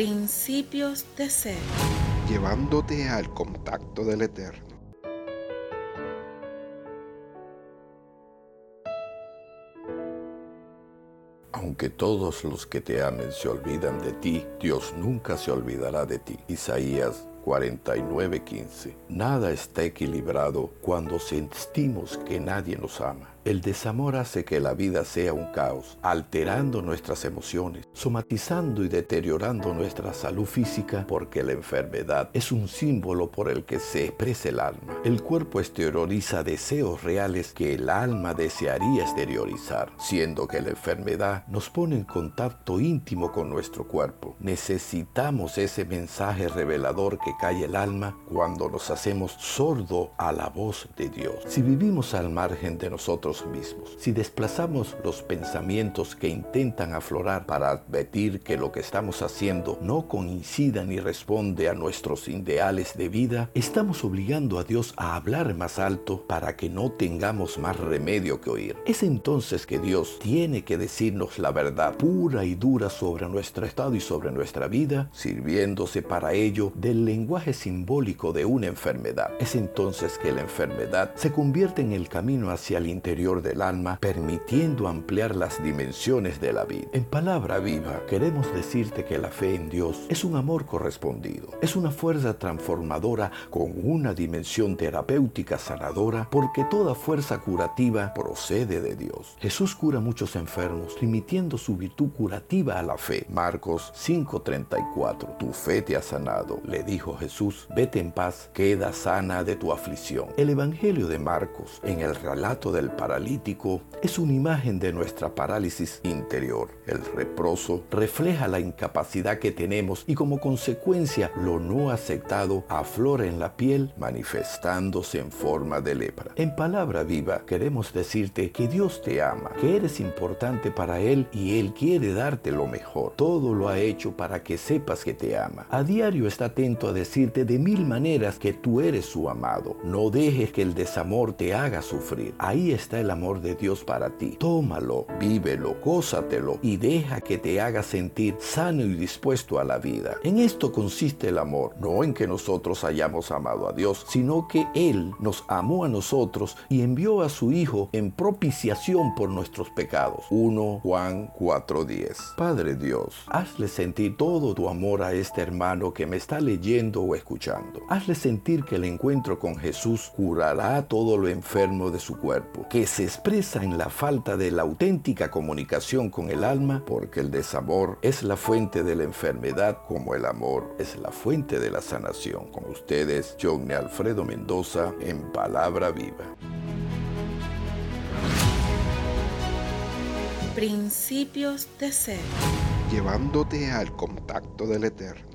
Principios de ser. Llevándote al contacto del Eterno. Aunque todos los que te amen se olvidan de ti, Dios nunca se olvidará de ti. Isaías 49:15. Nada está equilibrado cuando sentimos que nadie nos ama. El desamor hace que la vida sea un caos, alterando nuestras emociones, somatizando y deteriorando nuestra salud física porque la enfermedad es un símbolo por el que se expresa el alma. El cuerpo exterioriza deseos reales que el alma desearía exteriorizar, siendo que la enfermedad nos pone en contacto íntimo con nuestro cuerpo. Necesitamos ese mensaje revelador que cae el alma cuando nos hacemos sordo a la voz de Dios. Si vivimos al margen de nosotros mismos. Si desplazamos los pensamientos que intentan aflorar para advertir que lo que estamos haciendo no coincida ni responde a nuestros ideales de vida, estamos obligando a Dios a hablar más alto para que no tengamos más remedio que oír. Es entonces que Dios tiene que decirnos la verdad pura y dura sobre nuestro estado y sobre nuestra vida, sirviéndose para ello del lenguaje simbólico de una enfermedad. Es entonces que la enfermedad se convierte en el camino hacia el interior del alma, permitiendo ampliar las dimensiones de la vida. En palabra viva, queremos decirte que la fe en Dios es un amor correspondido, es una fuerza transformadora con una dimensión terapéutica sanadora, porque toda fuerza curativa procede de Dios. Jesús cura muchos enfermos, remitiendo su virtud curativa a la fe. Marcos 5:34. Tu fe te ha sanado, le dijo Jesús, vete en paz, queda sana de tu aflicción. El Evangelio de Marcos, en el relato del paralítico es una imagen de nuestra parálisis interior. El reproso refleja la incapacidad que tenemos y como consecuencia lo no aceptado aflora en la piel manifestándose en forma de lepra. En palabra viva queremos decirte que Dios te ama, que eres importante para Él y Él quiere darte lo mejor. Todo lo ha hecho para que sepas que te ama. A diario está atento a decirte de mil maneras que tú eres su amado. No dejes que el desamor te haga sufrir. Ahí está el amor de Dios para ti. Tómalo, vívelo, gózatelo y deja que te haga sentir sano y dispuesto a la vida. En esto consiste el amor, no en que nosotros hayamos amado a Dios, sino que Él nos amó a nosotros y envió a su Hijo en propiciación por nuestros pecados. 1 Juan 4:10. Padre Dios, hazle sentir todo tu amor a este hermano que me está leyendo o escuchando. Hazle sentir que el encuentro con Jesús curará todo lo enfermo de su cuerpo, que se expresa en la falta de la auténtica comunicación con el alma, porque el desamor es la fuente de la enfermedad como el amor es la fuente de la sanación. Con ustedes, John Alfredo Mendoza, en Palabra Viva. Principios de ser. Llevándote al contacto del Eterno.